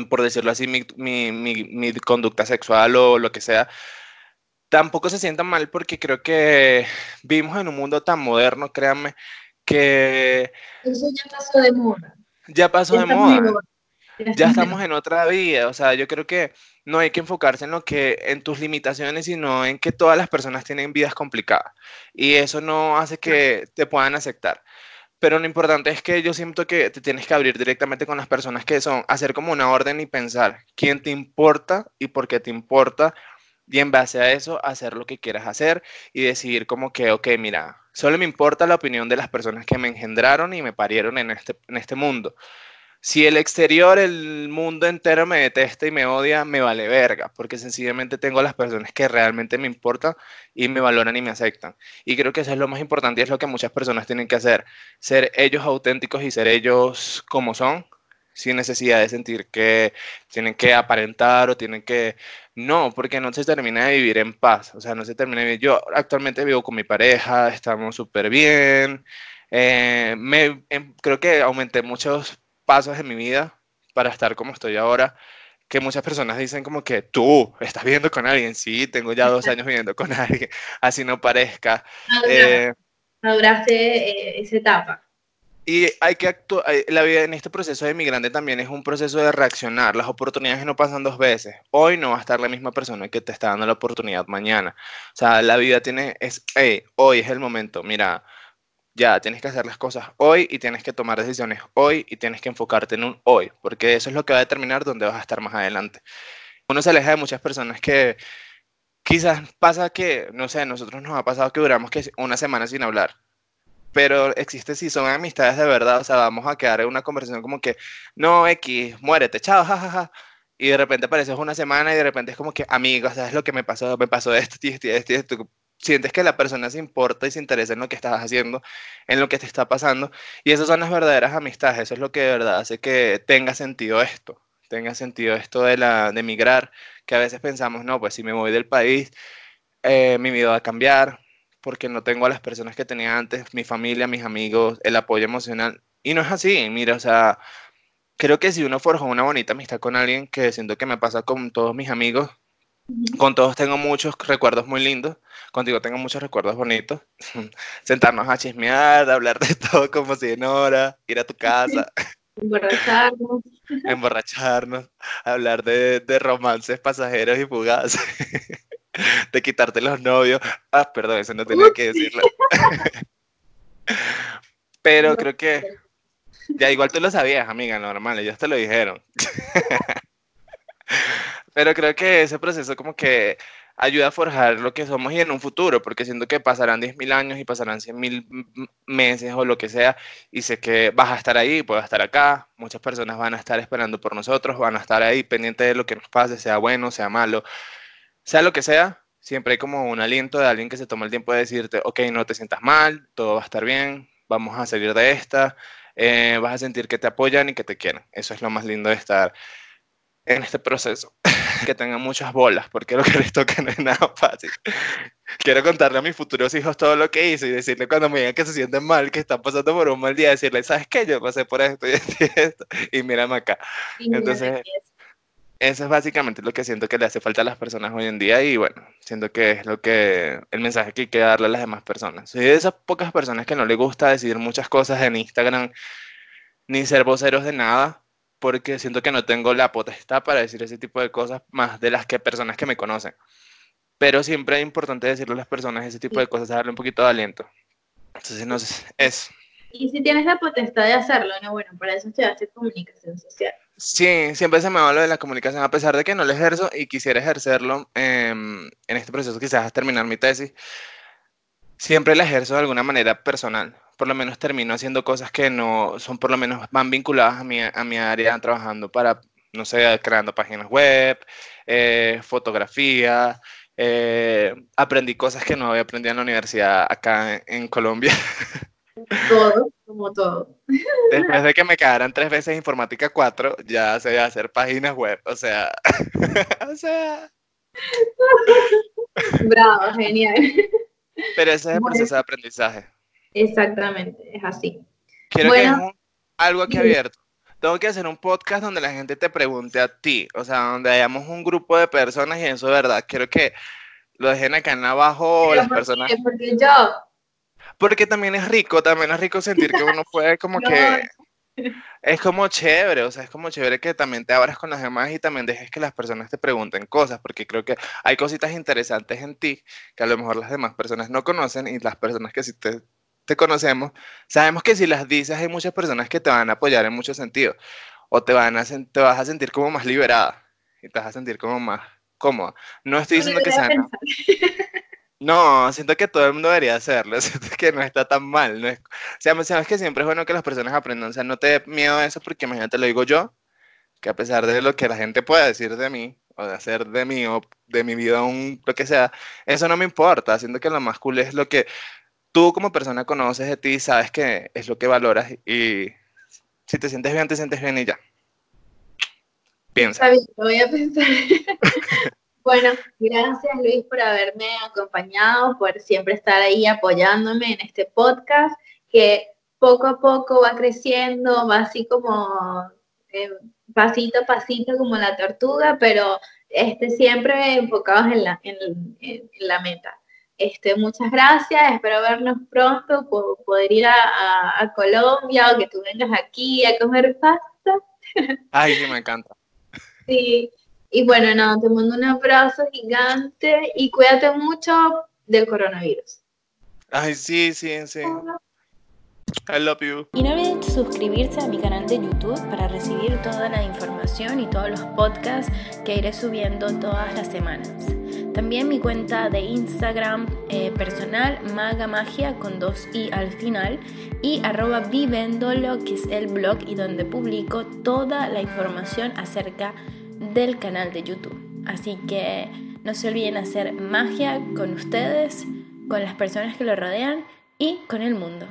Speaker 2: por decirlo así, mi, mi, mi, conducta sexual o lo que sea, tampoco se sienta mal porque creo que vivimos en un mundo tan moderno, créanme, que...
Speaker 6: Eso ya pasó de moda.
Speaker 2: Ya pasó de moda. Ya estamos en otra vida, o sea, yo creo que no hay que enfocarse en lo que en tus limitaciones, sino en que todas las personas tienen vidas complicadas y eso no hace que te puedan aceptar. Pero lo importante es que yo siento que te tienes que abrir directamente con las personas que son, hacer como una orden y pensar quién te importa y por qué te importa, y en base a eso hacer lo que quieras hacer y decidir como que, ok, mira, solo me importa la opinión de las personas que me engendraron y me parieron en este, en este mundo. Si el exterior, el mundo entero me detesta y me odia, me vale verga, porque sencillamente tengo las personas que realmente me importan y me valoran y me aceptan. Y creo que eso es lo más importante y es lo que muchas personas tienen que hacer, ser ellos auténticos y ser ellos como son, sin necesidad de sentir que tienen que aparentar o tienen que... No, porque no se termina de vivir en paz, o sea, no se termina de vivir. Yo actualmente vivo con mi pareja, estamos súper bien. Eh, em, creo que aumenté muchos pasos en mi vida para estar como estoy ahora, que muchas personas dicen como que tú estás viviendo con alguien, sí, tengo ya dos años viviendo con alguien, así no parezca.
Speaker 6: Eh, Maduraste eh, esa etapa.
Speaker 2: Y hay que actuar, la vida en este proceso de migrante también es un proceso de reaccionar. Las oportunidades no pasan dos veces. Hoy no va a estar la misma persona que te está dando la oportunidad mañana. O sea, la vida tiene, es, hey, hoy es el momento. Mira, ya tienes que hacer las cosas hoy y tienes que tomar decisiones hoy y tienes que enfocarte en un hoy, porque eso es lo que va a determinar dónde vas a estar más adelante. Uno se aleja de muchas personas que quizás pasa que, no sé, nosotros nos ha pasado que duramos que una semana sin hablar pero existe si son amistades de verdad, o sea, vamos a quedar en una conversación como que, no, X, muérete, chao, jajaja. Y de repente apareces una semana y de repente es como que, amigo, ¿sabes lo que me pasó? Me pasó esto, esto, esto, esto. Sientes que la persona se importa y se interesa en lo que estás haciendo, en lo que te está pasando. Y esas son las verdaderas amistades. Eso es lo que de verdad hace que tenga sentido esto. Tenga sentido esto de, la, de emigrar, que a veces pensamos, no, pues si me voy del país, eh, mi vida va a cambiar, porque no tengo a las personas que tenía antes, mi familia, mis amigos, el apoyo emocional. Y no es así, mira, o sea, creo que si uno forja una bonita amistad con alguien, que siento que me pasa con todos mis amigos, con todos tengo muchos recuerdos muy lindos, contigo tengo muchos recuerdos bonitos, sentarnos a chismear, hablar de todo como si en hora, ir a tu casa.
Speaker 6: Emborracharnos.
Speaker 2: Emborracharnos, hablar de, de romances pasajeros y fugaces. de quitarte los novios. Ah, perdón, eso no tenía que decirlo. Pero creo que ya igual tú lo sabías, amiga, normal, ellos te lo dijeron. Pero creo que ese proceso como que ayuda a forjar lo que somos y en un futuro, porque siento que pasarán 10.000 años y pasarán 100.000 meses o lo que sea, y sé que vas a estar ahí, puedes estar acá, muchas personas van a estar esperando por nosotros, van a estar ahí pendientes de lo que nos pase, sea bueno, sea malo, sea lo que sea, siempre hay como un aliento de alguien que se toma el tiempo de decirte, ok, no te sientas mal, todo va a estar bien, vamos a salir de esta, eh, vas a sentir que te apoyan y que te quieren. Eso es lo más lindo de estar en este proceso. que tengan muchas bolas, porque lo que les toca no es nada fácil. Quiero contarle a mis futuros hijos todo lo que hice y decirle cuando me digan que se sienten mal, que están pasando por un mal día, decirle, ¿sabes qué? Yo pasé por esto y esto, y mírame acá. Entonces, eso es básicamente lo que siento que le hace falta a las personas hoy en día y bueno, siento que es lo que el mensaje que hay que darle a las demás personas. Soy de esas pocas personas que no le gusta decir muchas cosas en Instagram ni ser voceros de nada porque siento que no tengo la potestad para decir ese tipo de cosas más de las que personas que me conocen. Pero siempre es importante decirle a las personas ese tipo de cosas, darle un poquito de aliento. Entonces, no sé, es.
Speaker 6: Y si tienes la potestad de hacer,lo no, bueno, para eso estudiaste comunicación social.
Speaker 2: Sí, siempre se me va lo de la comunicación, a pesar de que no lo ejerzo y quisiera ejercerlo em, en este proceso, quizás terminar mi tesis, siempre la ejerzo de alguna manera personal. Por lo menos termino haciendo cosas que no son, por lo menos, van vinculadas a mi, a mi área, trabajando para, no sé, creando páginas web, eh, fotografía. Eh, aprendí cosas que no había aprendido en la universidad acá en Colombia.
Speaker 6: Todo, como todo.
Speaker 2: Después de que me quedaran tres veces informática 4, ya sé hacer páginas web, o sea, o sea.
Speaker 6: Bravo, genial.
Speaker 2: Pero ese es el proceso de aprendizaje.
Speaker 6: Exactamente, es así.
Speaker 2: Quiero que algo aquí abierto. Tengo que hacer un podcast donde la gente te pregunte a ti, o sea, donde hayamos un grupo de personas y eso es verdad. Quiero que lo dejen acá en abajo las personas.
Speaker 6: Porque yo,
Speaker 2: porque también es rico, también es rico sentir que uno puede como que... Es como chévere, o sea, es como chévere que también te abras con los demás y también dejes que las personas te pregunten cosas, porque creo que hay cositas interesantes en ti que a lo mejor las demás personas no conocen y las personas que sí te, te conocemos, sabemos que si las dices hay muchas personas que te van a apoyar en muchos sentidos o te, van a, te vas a sentir como más liberada y te vas a sentir como más cómoda. No estoy diciendo que sea... No, siento que todo el mundo debería hacerlo, siento que no está tan mal. No es, o sea, sabes que siempre es bueno que las personas aprendan, o sea, no te dé miedo a eso porque imagínate, lo digo yo, que a pesar de lo que la gente pueda decir de mí, o de hacer de mí, o de mi vida, un, lo que sea, eso no me importa, siento que lo más cool es lo que tú como persona conoces de ti, sabes que es lo que valoras y si te sientes bien, te sientes bien y ya. Piensa.
Speaker 6: Está voy a pensar. Bueno, gracias Luis por haberme acompañado, por siempre estar ahí apoyándome en este podcast que poco a poco va creciendo, va así como eh, pasito a pasito como la tortuga, pero este, siempre enfocados en la, en, la meta. Este, muchas gracias, espero vernos pronto, poder ir a, Colombia o que tú vengas aquí a comer pasta.
Speaker 2: Ay, sí, me encanta.
Speaker 6: Sí, y bueno, no, te mando un abrazo gigante y cuídate mucho del coronavirus.
Speaker 2: Ay, sí, sí, sí. I love you.
Speaker 5: Y no olviden suscribirse a mi canal de YouTube para recibir toda la información y todos los podcasts que iré subiendo todas las semanas. También mi cuenta de Instagram eh, personal, Maga Magia con dos i al final, y arroba vivendolo, que es el blog y donde publico toda la información acerca del canal de YouTube. Así que no se olviden hacer magia con ustedes, con las personas que lo rodean y con el mundo.